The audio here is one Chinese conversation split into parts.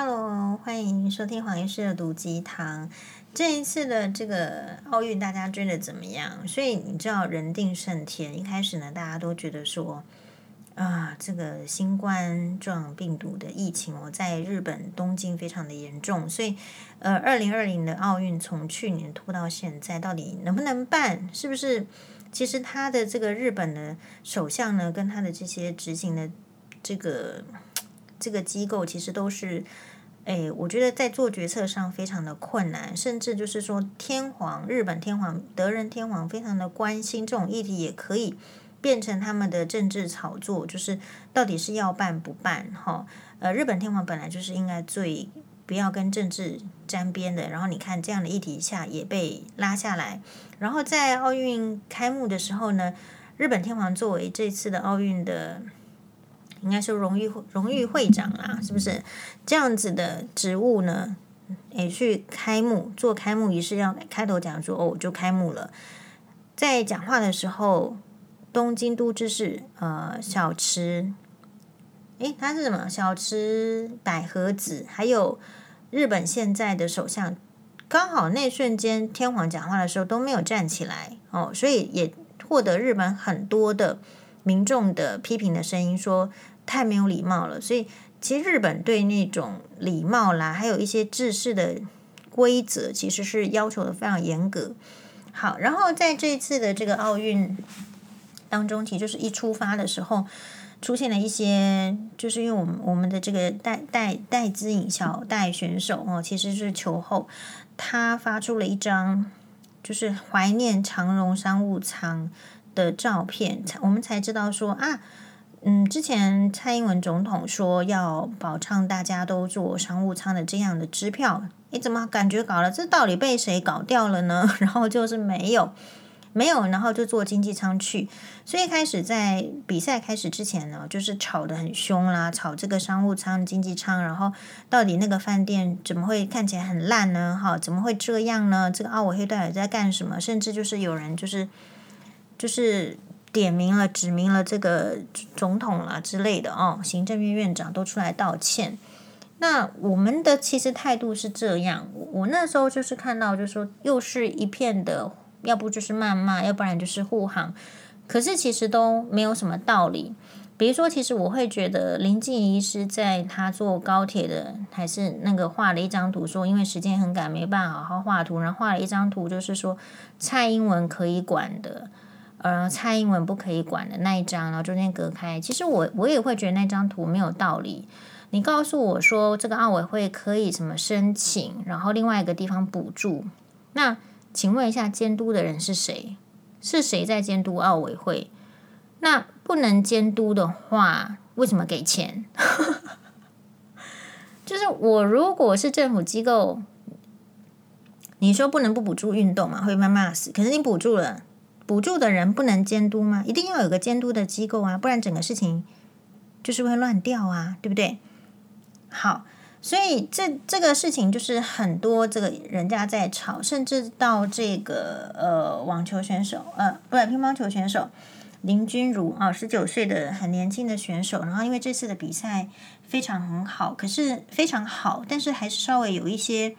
Hello，欢迎收听黄医师的毒鸡汤。这一次的这个奥运，大家追得怎么样？所以你知道人定胜天，一开始呢，大家都觉得说啊，这个新冠状病毒的疫情哦，在日本东京非常的严重，所以呃，二零二零的奥运从去年拖到现在，到底能不能办？是不是？其实他的这个日本的首相呢，跟他的这些执行的这个。这个机构其实都是，哎，我觉得在做决策上非常的困难，甚至就是说，天皇日本天皇德仁天皇非常的关心这种议题，也可以变成他们的政治炒作，就是到底是要办不办？哈，呃，日本天皇本来就是应该最不要跟政治沾边的，然后你看这样的议题下也被拉下来，然后在奥运开幕的时候呢，日本天皇作为这次的奥运的。应该是荣誉荣誉会长啦，是不是这样子的职务呢？诶，去开幕做开幕仪式，要开头讲说哦，就开幕了。在讲话的时候，东京都知事呃小池，诶，他是什么？小池百合子，还有日本现在的首相，刚好那瞬间天皇讲话的时候都没有站起来哦，所以也获得日本很多的。民众的批评的声音说太没有礼貌了，所以其实日本对那种礼貌啦，还有一些制式的规则，其实是要求的非常严格。好，然后在这一次的这个奥运当中，其实就是一出发的时候，出现了一些，就是因为我们我们的这个戴戴戴资颖小戴选手哦，其实是球后，他发出了一张就是怀念长荣商务舱。的照片，才我们才知道说啊，嗯，之前蔡英文总统说要保障大家都坐商务舱的这样的支票，你怎么感觉搞了？这到底被谁搞掉了呢？然后就是没有，没有，然后就坐经济舱去。所以开始在比赛开始之前呢，就是吵得很凶啦，吵这个商务舱、经济舱，然后到底那个饭店怎么会看起来很烂呢？哈，怎么会这样呢？这个奥委会到底在干什么？甚至就是有人就是。就是点名了、指明了这个总统啦之类的哦，行政院院长都出来道歉。那我们的其实态度是这样，我那时候就是看到，就是说又是一片的，要不就是谩骂，要不然就是护航，可是其实都没有什么道理。比如说，其实我会觉得林静仪是在他坐高铁的，还是那个画了一张图，说因为时间很赶，没办法好好画图，然后画了一张图，就是说蔡英文可以管的。呃，蔡英文不可以管的那一张，然后中间隔开。其实我我也会觉得那张图没有道理。你告诉我说这个奥委会可以什么申请，然后另外一个地方补助。那请问一下，监督的人是谁？是谁在监督奥委会？那不能监督的话，为什么给钱？就是我如果是政府机构，你说不能不补助运动嘛，会被骂死。可是你补助了。补助的人不能监督吗？一定要有个监督的机构啊，不然整个事情就是会乱掉啊，对不对？好，所以这这个事情就是很多这个人家在吵，甚至到这个呃网球选手呃不是乒乓球选手林君如啊，十九岁的很年轻的选手，然后因为这次的比赛非常很好，可是非常好，但是还是稍微有一些。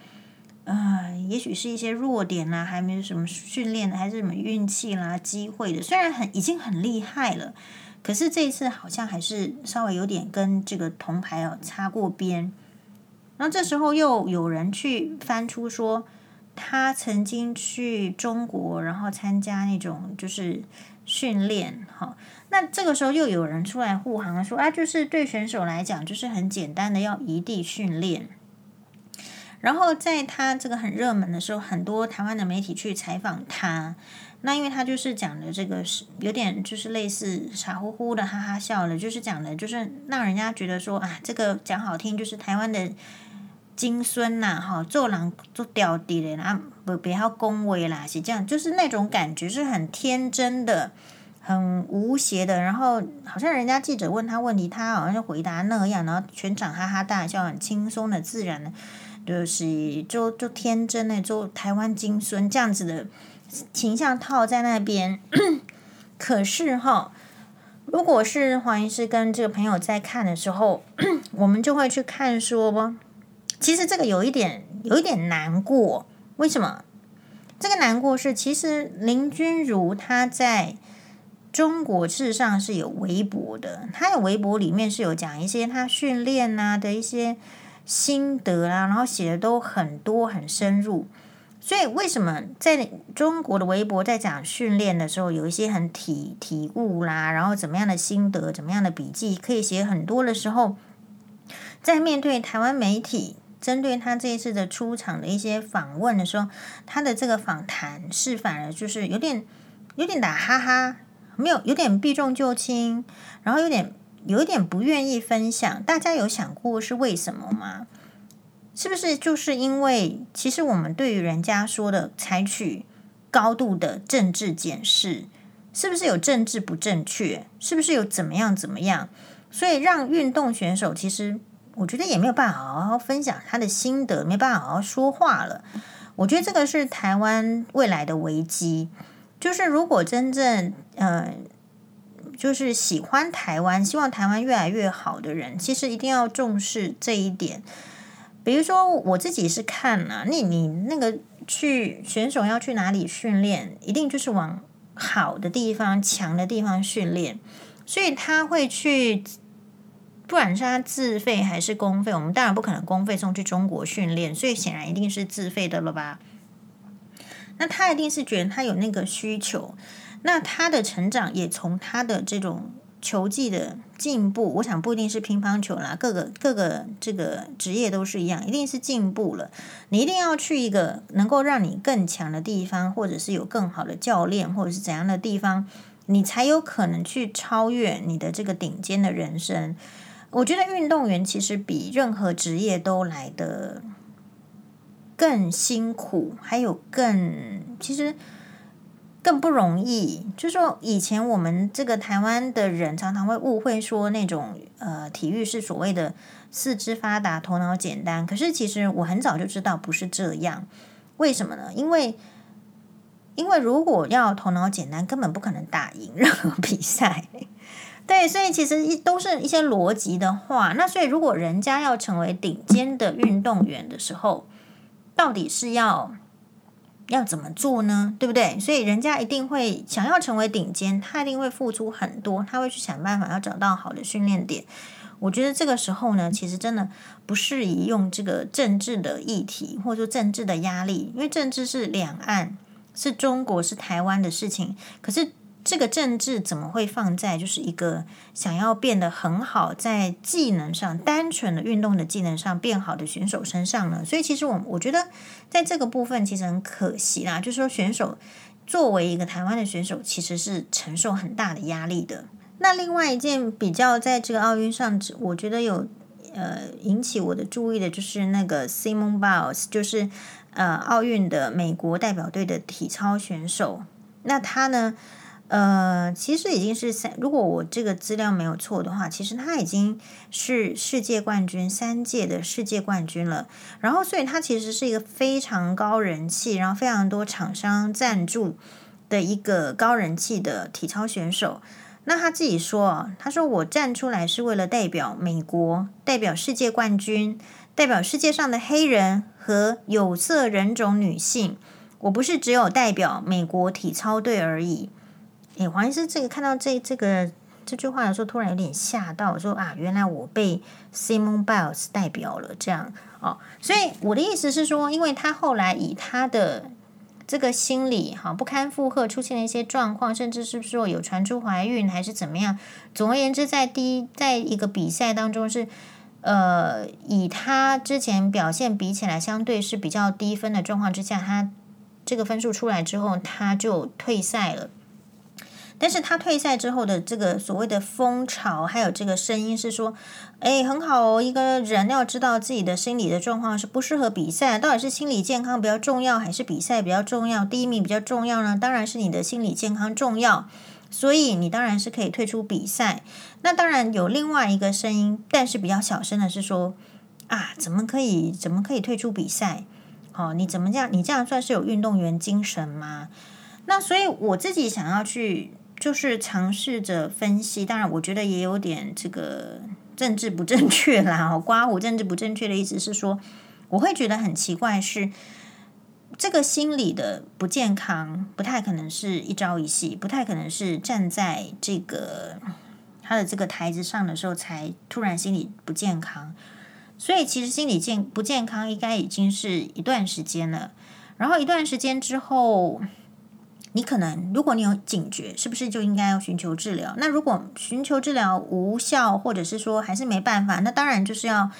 啊、也许是一些弱点啦，还没有什么训练的，还是什么运气啦、机会的。虽然很已经很厉害了，可是这一次好像还是稍微有点跟这个铜牌哦擦过边。然后这时候又有人去翻出说，他曾经去中国，然后参加那种就是训练。哈，那这个时候又有人出来护航说啊，就是对选手来讲，就是很简单的要异地训练。然后在他这个很热门的时候，很多台湾的媒体去采访他。那因为他就是讲的这个是有点就是类似傻乎乎的哈哈笑的，就是讲的就是让人家觉得说啊，这个讲好听就是台湾的金孙呐，哈，做人做屌的嘞，啊不不要恭维啦，是这样，就是那种感觉是很天真的、很无邪的。然后好像人家记者问他问题，他好像就回答那样，然后全场哈哈大笑，很轻松的、自然的。就是就就天真的，就台湾金孙这样子的形象套在那边。可是哈，如果是黄医师跟这个朋友在看的时候，我们就会去看说，其实这个有一点有一点难过，为什么？这个难过是，其实林君如她在中国事实上是有微博的，她有微博里面是有讲一些她训练啊的一些心得啊，然后写的都很多很深入。所以为什么在中国的微博在讲训练的时候，有一些很体体悟啦，然后怎么样的心得，怎么样的笔记可以写很多的时候，在面对台湾媒体。针对他这一次的出场的一些访问的时候，他的这个访谈是反而就是有点有点打哈哈，没有有点避重就轻，然后有点有一点不愿意分享。大家有想过是为什么吗？是不是就是因为其实我们对于人家说的采取高度的政治检视，是不是有政治不正确？是不是有怎么样怎么样？所以让运动选手其实。我觉得也没有办法好好分享他的心得，没办法好好说话了。我觉得这个是台湾未来的危机。就是如果真正呃，就是喜欢台湾、希望台湾越来越好的人，其实一定要重视这一点。比如说我自己是看了，你你那个去选手要去哪里训练，一定就是往好的地方、强的地方训练，所以他会去。不管是他自费还是公费，我们当然不可能公费送去中国训练，所以显然一定是自费的了吧？那他一定是觉得他有那个需求，那他的成长也从他的这种球技的进步，我想不一定是乒乓球啦，各个各个这个职业都是一样，一定是进步了。你一定要去一个能够让你更强的地方，或者是有更好的教练，或者是怎样的地方，你才有可能去超越你的这个顶尖的人生。我觉得运动员其实比任何职业都来得更辛苦，还有更其实更不容易。就是说，以前我们这个台湾的人常常会误会说那种呃体育是所谓的四肢发达、头脑简单。可是其实我很早就知道不是这样。为什么呢？因为因为如果要头脑简单，根本不可能打赢任何比赛。对，所以其实一都是一些逻辑的话。那所以，如果人家要成为顶尖的运动员的时候，到底是要要怎么做呢？对不对？所以人家一定会想要成为顶尖，他一定会付出很多，他会去想办法要找到好的训练点。我觉得这个时候呢，其实真的不适宜用这个政治的议题，或者说政治的压力，因为政治是两岸，是中国，是台湾的事情。可是。这个政治怎么会放在就是一个想要变得很好，在技能上单纯的运动的技能上变好的选手身上呢？所以其实我我觉得在这个部分其实很可惜啦，就是说选手作为一个台湾的选手，其实是承受很大的压力的。那另外一件比较在这个奥运上，我觉得有呃引起我的注意的就是那个 Simon Biles，就是呃奥运的美国代表队的体操选手，那他呢？呃，其实已经是三，如果我这个资料没有错的话，其实他已经是世界冠军，三届的世界冠军了。然后，所以他其实是一个非常高人气，然后非常多厂商赞助的一个高人气的体操选手。那他自己说，他说我站出来是为了代表美国，代表世界冠军，代表世界上的黑人和有色人种女性。我不是只有代表美国体操队而已。诶，黄医师，这个看到这这个这句话的时候，突然有点吓到，说啊，原来我被 Simon Biles 代表了，这样哦。所以我的意思是说，因为他后来以他的这个心理哈不堪负荷，出现了一些状况，甚至是说有传出怀孕还是怎么样。总而言之，在第一在一个比赛当中是呃，以他之前表现比起来，相对是比较低分的状况之下，他这个分数出来之后，他就退赛了。但是他退赛之后的这个所谓的风潮，还有这个声音是说，哎，很好哦，一个人要知道自己的心理的状况是不适合比赛，到底是心理健康比较重要，还是比赛比较重要？第一名比较重要呢？当然是你的心理健康重要，所以你当然是可以退出比赛。那当然有另外一个声音，但是比较小声的是说，啊，怎么可以，怎么可以退出比赛？哦，你怎么这样？你这样算是有运动员精神吗？那所以我自己想要去。就是尝试着分析，当然，我觉得也有点这个政治不正确啦。刮胡政治不正确的意思是说，我会觉得很奇怪是这个心理的不健康，不太可能是一朝一夕，不太可能是站在这个他的这个台子上的时候才突然心理不健康。所以其实心理健不健康应该已经是一段时间了，然后一段时间之后，你可能如果你有警觉，是不是就应该要寻求治疗？那如果寻求治疗无效，或者是说还是没办法，那当然就是要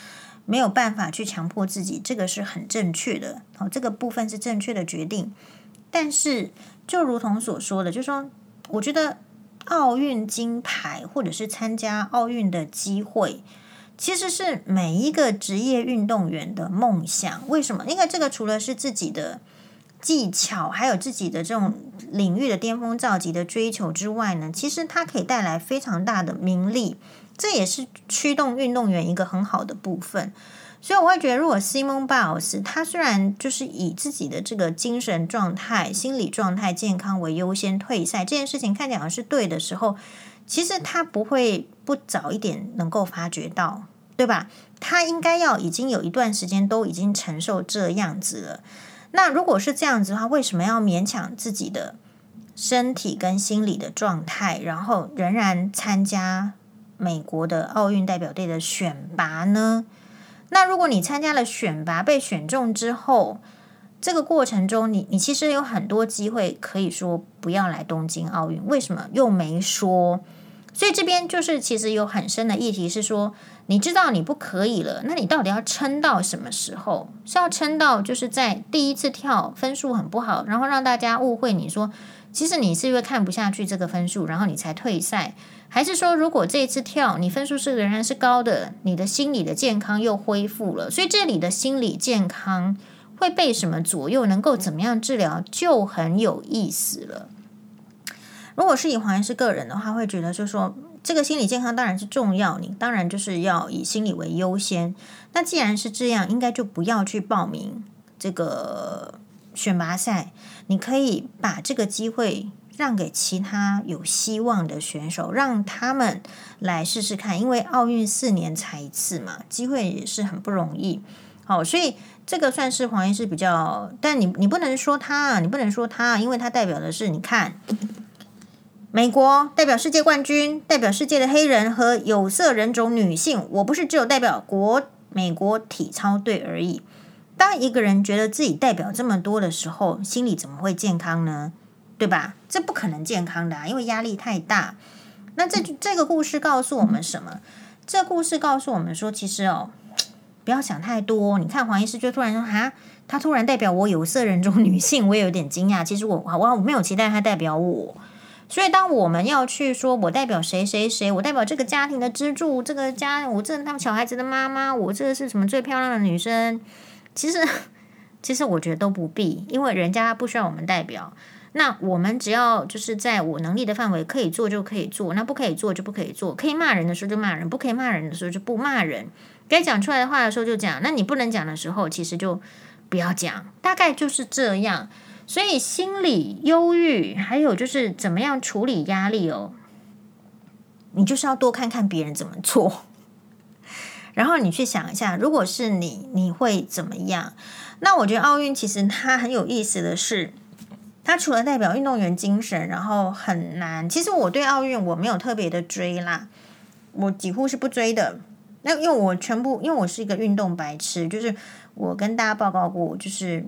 没有办法去强迫自己，这个是很正确的。好，这个部分是正确的决定。但是就如同所说的，就说，我觉得奥运金牌或者是参加奥运的机会。其实是每一个职业运动员的梦想。为什么？因为这个除了是自己的技巧，还有自己的这种领域的巅峰造极的追求之外呢，其实它可以带来非常大的名利，这也是驱动运动员一个很好的部分。所以我会觉得，如果 Simon Biles 他虽然就是以自己的这个精神状态、心理状态健康为优先退赛，这件事情看起来好像是对的时候。其实他不会不早一点能够发觉到，对吧？他应该要已经有一段时间都已经承受这样子了。那如果是这样子的话，为什么要勉强自己的身体跟心理的状态，然后仍然参加美国的奥运代表队的选拔呢？那如果你参加了选拔，被选中之后，这个过程中你，你其实有很多机会可以说不要来东京奥运，为什么又没说？所以这边就是其实有很深的议题是说，你知道你不可以了，那你到底要撑到什么时候？是要撑到就是在第一次跳分数很不好，然后让大家误会你说，其实你是因为看不下去这个分数，然后你才退赛，还是说如果这一次跳你分数是仍然是高的，你的心理的健康又恢复了？所以这里的心理健康会被什么左右？能够怎么样治疗就很有意思了。如果是以黄医师个人的话，会觉得就是说，这个心理健康当然是重要，你当然就是要以心理为优先。那既然是这样，应该就不要去报名这个选拔赛，你可以把这个机会让给其他有希望的选手，让他们来试试看。因为奥运四年才一次嘛，机会也是很不容易。好，所以这个算是黄医师比较，但你你不能说他，你不能说他，因为他代表的是你看。美国代表世界冠军，代表世界的黑人和有色人种女性。我不是只有代表国美国体操队而已。当一个人觉得自己代表这么多的时候，心里怎么会健康呢？对吧？这不可能健康的啊，因为压力太大。那这这个故事告诉我们什么？这故事告诉我们说，其实哦，不要想太多。你看黄医师就突然说哈，他突然代表我有色人种女性，我也有点惊讶。其实我我我没有期待他代表我。所以，当我们要去说，我代表谁谁谁，我代表这个家庭的支柱，这个家，我这他们小孩子的妈妈，我这个是什么最漂亮的女生？其实，其实我觉得都不必，因为人家不需要我们代表。那我们只要就是在我能力的范围可以做就可以做，那不可以做就不可以做。可以骂人的时候就骂人，不可以骂人的时候就不骂人。该讲出来的话的时候就讲，那你不能讲的时候，其实就不要讲。大概就是这样。所以心理忧郁，还有就是怎么样处理压力哦，你就是要多看看别人怎么做，然后你去想一下，如果是你，你会怎么样？那我觉得奥运其实它很有意思的是，它除了代表运动员精神，然后很难。其实我对奥运我没有特别的追啦，我几乎是不追的。那因为我全部，因为我是一个运动白痴，就是我跟大家报告过，就是。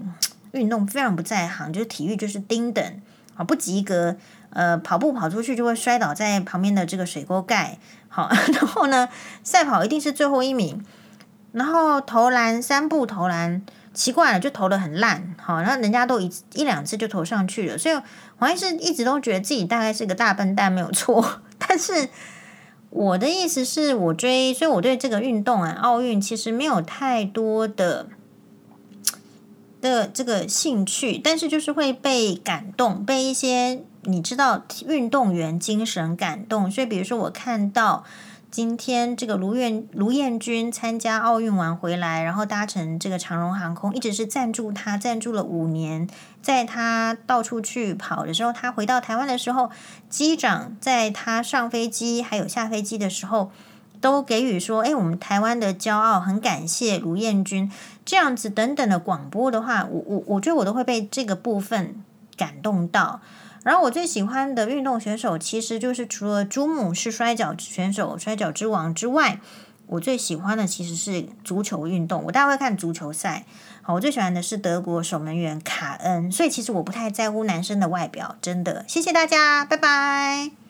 运动非常不在行，就是体育就是丁等啊，不及格。呃，跑步跑出去就会摔倒在旁边的这个水沟盖。好，然后呢，赛跑一定是最后一名。然后投篮三步投篮，奇怪了，就投得很烂。好，然后人家都一一两次就投上去了。所以黄医师一直都觉得自己大概是个大笨蛋，没有错。但是我的意思是我追，所以我对这个运动啊，奥运其实没有太多的。的这个兴趣，但是就是会被感动，被一些你知道运动员精神感动。所以，比如说我看到今天这个卢彦卢彦君参加奥运完回来，然后搭乘这个长荣航空，一直是赞助他，赞助了五年。在他到处去跑的时候，他回到台湾的时候，机长在他上飞机还有下飞机的时候，都给予说，哎，我们台湾的骄傲，很感谢卢彦君这样子等等的广播的话，我我我觉得我都会被这个部分感动到。然后我最喜欢的运动选手，其实就是除了猪母是摔跤选手、摔跤之王之外，我最喜欢的其实是足球运动。我大概会看足球赛。好，我最喜欢的是德国守门员卡恩。所以其实我不太在乎男生的外表，真的。谢谢大家，拜拜。